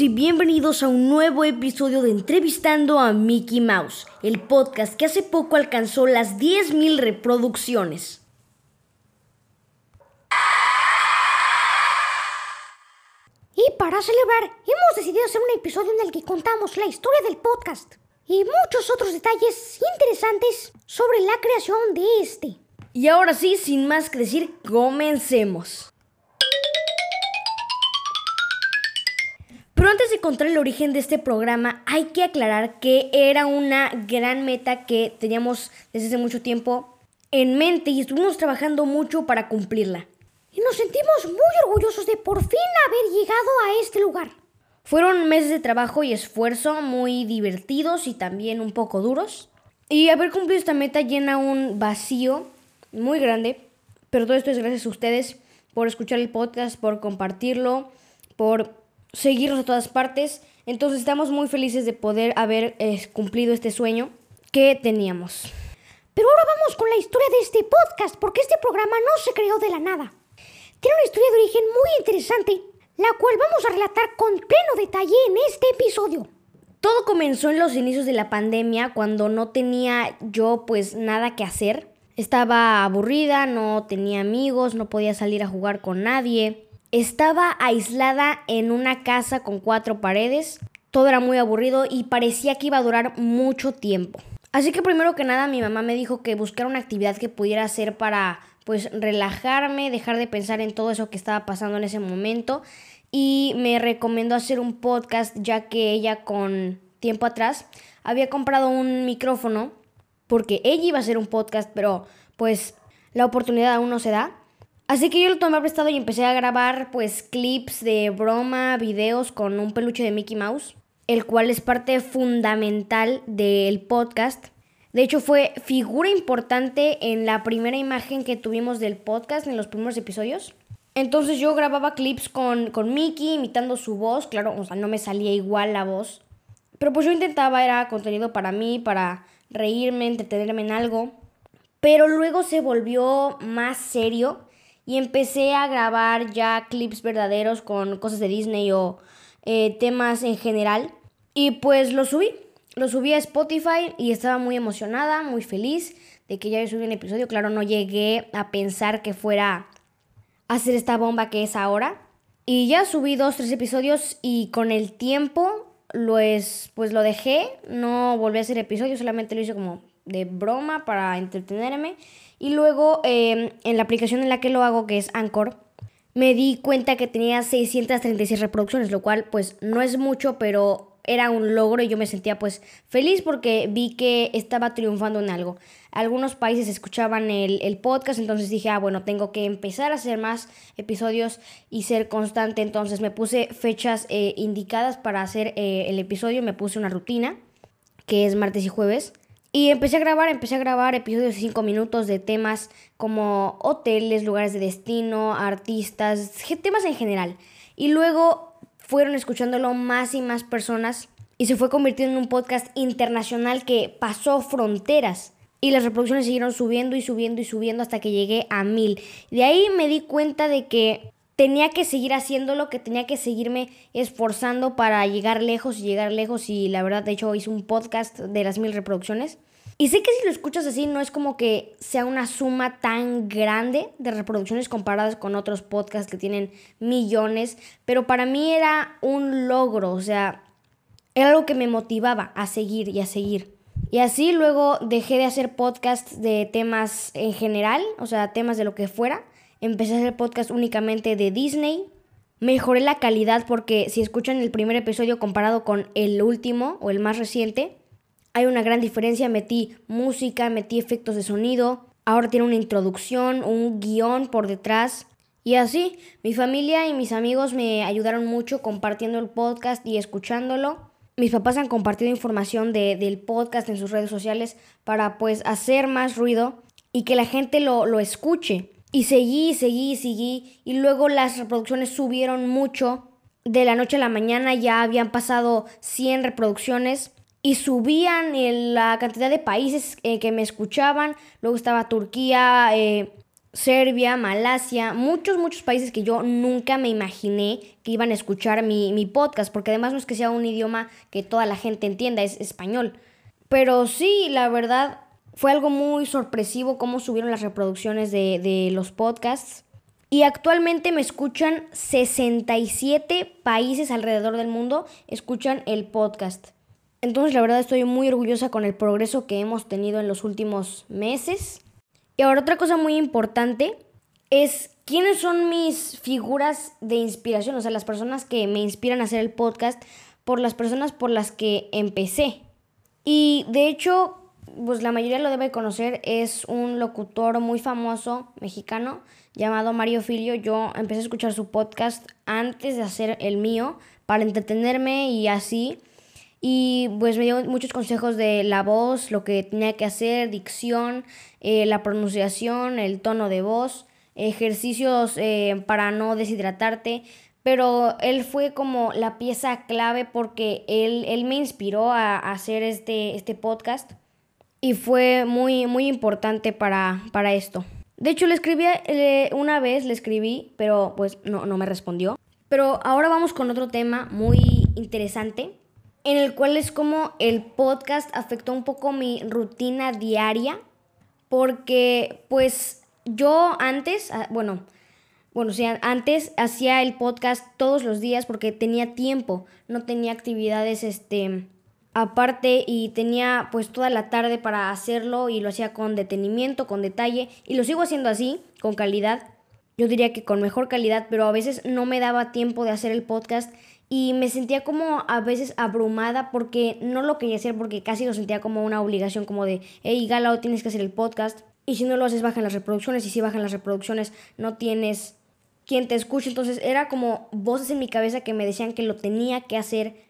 y bienvenidos a un nuevo episodio de Entrevistando a Mickey Mouse, el podcast que hace poco alcanzó las 10.000 reproducciones. Y para celebrar, hemos decidido hacer un episodio en el que contamos la historia del podcast y muchos otros detalles interesantes sobre la creación de este. Y ahora sí, sin más que decir, comencemos. Pero antes de contar el origen de este programa, hay que aclarar que era una gran meta que teníamos desde hace mucho tiempo en mente y estuvimos trabajando mucho para cumplirla. Y nos sentimos muy orgullosos de por fin haber llegado a este lugar. Fueron meses de trabajo y esfuerzo muy divertidos y también un poco duros. Y haber cumplido esta meta llena un vacío muy grande. Pero todo esto es gracias a ustedes por escuchar el podcast, por compartirlo, por seguirnos a todas partes. Entonces estamos muy felices de poder haber eh, cumplido este sueño que teníamos. Pero ahora vamos con la historia de este podcast, porque este programa no se creó de la nada. Tiene una historia de origen muy interesante, la cual vamos a relatar con pleno detalle en este episodio. Todo comenzó en los inicios de la pandemia, cuando no tenía yo pues nada que hacer. Estaba aburrida, no tenía amigos, no podía salir a jugar con nadie. Estaba aislada en una casa con cuatro paredes. Todo era muy aburrido y parecía que iba a durar mucho tiempo. Así que primero que nada mi mamá me dijo que buscara una actividad que pudiera hacer para pues relajarme, dejar de pensar en todo eso que estaba pasando en ese momento y me recomendó hacer un podcast ya que ella con tiempo atrás había comprado un micrófono porque ella iba a hacer un podcast, pero pues la oportunidad aún no se da. Así que yo lo tomé prestado y empecé a grabar pues clips de broma, videos con un peluche de Mickey Mouse, el cual es parte fundamental del podcast. De hecho fue figura importante en la primera imagen que tuvimos del podcast, en los primeros episodios. Entonces yo grababa clips con, con Mickey imitando su voz, claro, o sea, no me salía igual la voz. Pero pues yo intentaba, era contenido para mí, para reírme, entretenerme en algo. Pero luego se volvió más serio y empecé a grabar ya clips verdaderos con cosas de Disney o eh, temas en general. Y pues lo subí, lo subí a Spotify y estaba muy emocionada, muy feliz de que ya subí un episodio. Claro, no llegué a pensar que fuera a hacer esta bomba que es ahora. Y ya subí dos, tres episodios y con el tiempo lo es, pues lo dejé. No volví a hacer episodios, solamente lo hice como de broma para entretenerme. Y luego em, en la aplicación en la que lo hago, que es Anchor, me di cuenta que tenía 636 reproducciones, lo cual pues no es mucho, pero era un logro y yo me sentía pues feliz porque vi que estaba triunfando en algo. Algunos países escuchaban el, podcast, entonces dije, ah, bueno, tengo que empezar a hacer más episodios y ser constante. Entonces me puse fechas eh, indicadas para hacer eh, el episodio, me puse una rutina, que es martes y jueves. Y empecé a grabar, empecé a grabar episodios de 5 minutos de temas como hoteles, lugares de destino, artistas, temas en general. Y luego fueron escuchándolo más y más personas y se fue convirtiendo en un podcast internacional que pasó fronteras. Y las reproducciones siguieron subiendo y subiendo y subiendo hasta que llegué a mil. De ahí me di cuenta de que tenía que seguir haciéndolo, que tenía que seguirme esforzando para llegar lejos y llegar lejos y la verdad de hecho hice un podcast de las mil reproducciones. Y sé que si lo escuchas así no es como que sea una suma tan grande de reproducciones comparadas con otros podcasts que tienen millones, pero para mí era un logro, o sea, era algo que me motivaba a seguir y a seguir. Y así luego dejé de hacer podcasts de temas en general, o sea, temas de lo que fuera, empecé a hacer podcast únicamente de Disney. Mejoré la calidad porque si escuchan el primer episodio comparado con el último o el más reciente, hay una gran diferencia. Metí música, metí efectos de sonido. Ahora tiene una introducción, un guion por detrás. Y así, mi familia y mis amigos me ayudaron mucho compartiendo el podcast y escuchándolo. Mis papás han compartido información del podcast en sus redes sociales para pues hacer más ruido y que la gente lo, lo escuche. Y seguí, seguí, seguí. Y luego las reproducciones subieron mucho. De la noche a la mañana ya habían pasado 100 reproducciones. Y subían la cantidad de países eh, que me escuchaban. Luego estaba Turquía, eh, Serbia, Malasia, muchos, muchos países que yo nunca me imaginé que iban a escuchar mi, mi, podcast, porque además no es que sea un idioma que toda la gente entienda, es español. Pero sí, la verdad, fue algo muy sorpresivo cómo subieron las reproducciones de, de los podcasts. Y actualmente me escuchan 67 países alrededor del mundo, escuchan el podcast. Entonces la verdad estoy muy orgullosa con el progreso que hemos tenido en los últimos meses. Y ahora otra cosa muy importante es quiénes son mis figuras de inspiración, o sea, las personas que me inspiran a hacer el podcast por las personas por las que empecé. Y de hecho, pues la mayoría lo debe conocer, es un locutor muy famoso mexicano llamado Mario Filio. Yo empecé a escuchar su podcast antes de hacer el mío para entretenerme y así. Y pues me dio muchos consejos de la voz, lo que tenía que hacer, dicción, eh, la pronunciación, el tono de voz, ejercicios eh, para no deshidratarte. Pero él fue como la pieza clave porque él, él me inspiró a, hacer este, este podcast y fue muy, muy importante para, para esto. De hecho, le escribí una vez, le escribí, pero pues no, no me respondió. Pero ahora vamos con otro tema muy interesante en el cual es como el podcast afectó un poco mi rutina diaria, porque pues yo antes, ah, bueno, bueno, o antes hacía el podcast todos los días porque tenía tiempo, no tenía actividades este aparte y tenía pues toda la tarde para hacerlo y lo hacía con detenimiento, con detalle y lo sigo haciendo así, con calidad. Yo diría que con mejor calidad, pero a veces no me daba tiempo de hacer el podcast y me sentía como a veces abrumada porque no lo quería hacer porque casi lo sentía como una obligación como de, hey Galao, tienes que hacer el podcast y si no lo haces bajan las reproducciones y si bajan las reproducciones no tienes quien te escuche. Entonces era como voces en mi cabeza que me decían que lo tenía que hacer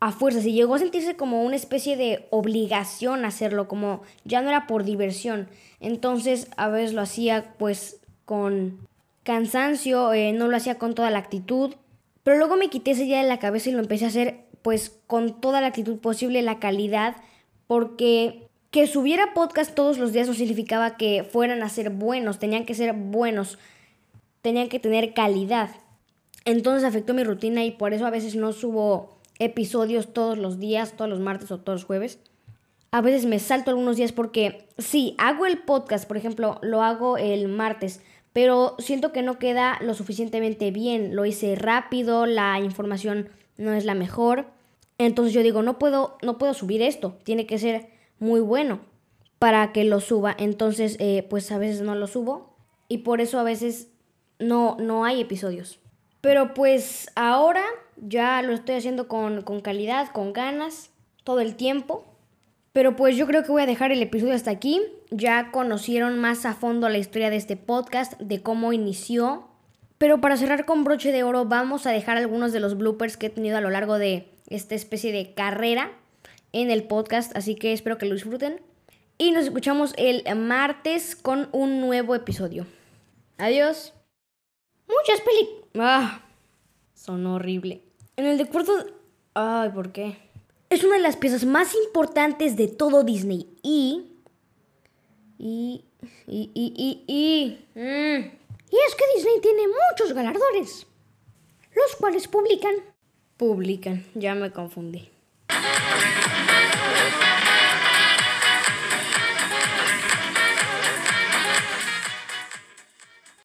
a fuerzas y llegó a sentirse como una especie de obligación hacerlo, como ya no era por diversión. Entonces a veces lo hacía pues con cansancio, eh, no lo hacía con toda la actitud pero luego me quité esa idea de la cabeza y lo empecé a hacer pues con toda la actitud posible, la calidad, porque que subiera podcast todos los días no significaba que fueran a ser buenos, tenían que ser buenos, tenían que tener calidad. Entonces afectó mi rutina y por eso a veces no subo episodios todos los días, todos los martes o todos los jueves. A veces me salto algunos días porque sí, hago el podcast, por ejemplo, lo hago el martes, pero siento que no queda lo suficientemente bien. Lo hice rápido, la información no es la mejor. Entonces yo digo, no puedo, no puedo subir esto, tiene que ser muy bueno para que lo suba. Entonces, eh, pues a veces no lo subo y por eso a veces no, no hay episodios. Pero pues ahora ya lo estoy haciendo con, con calidad, con ganas, todo el tiempo. Pero pues yo creo que voy a dejar el episodio hasta aquí. Ya conocieron más a fondo la historia de este podcast, de cómo inició. Pero para cerrar con broche de oro, vamos a dejar algunos de los bloopers que he tenido a lo largo de esta especie de carrera en el podcast. Así que espero que lo disfruten. Y nos escuchamos el martes con un nuevo episodio. Adiós. Muchas peli... Ah, son horrible. En el de cuarto... Ay, ¿por qué? Es una de las piezas más importantes de todo Disney y... Y... Y... Y... Y... Y, mm. y es que Disney tiene muchos galardones, los cuales publican... Publican, ya me confundí.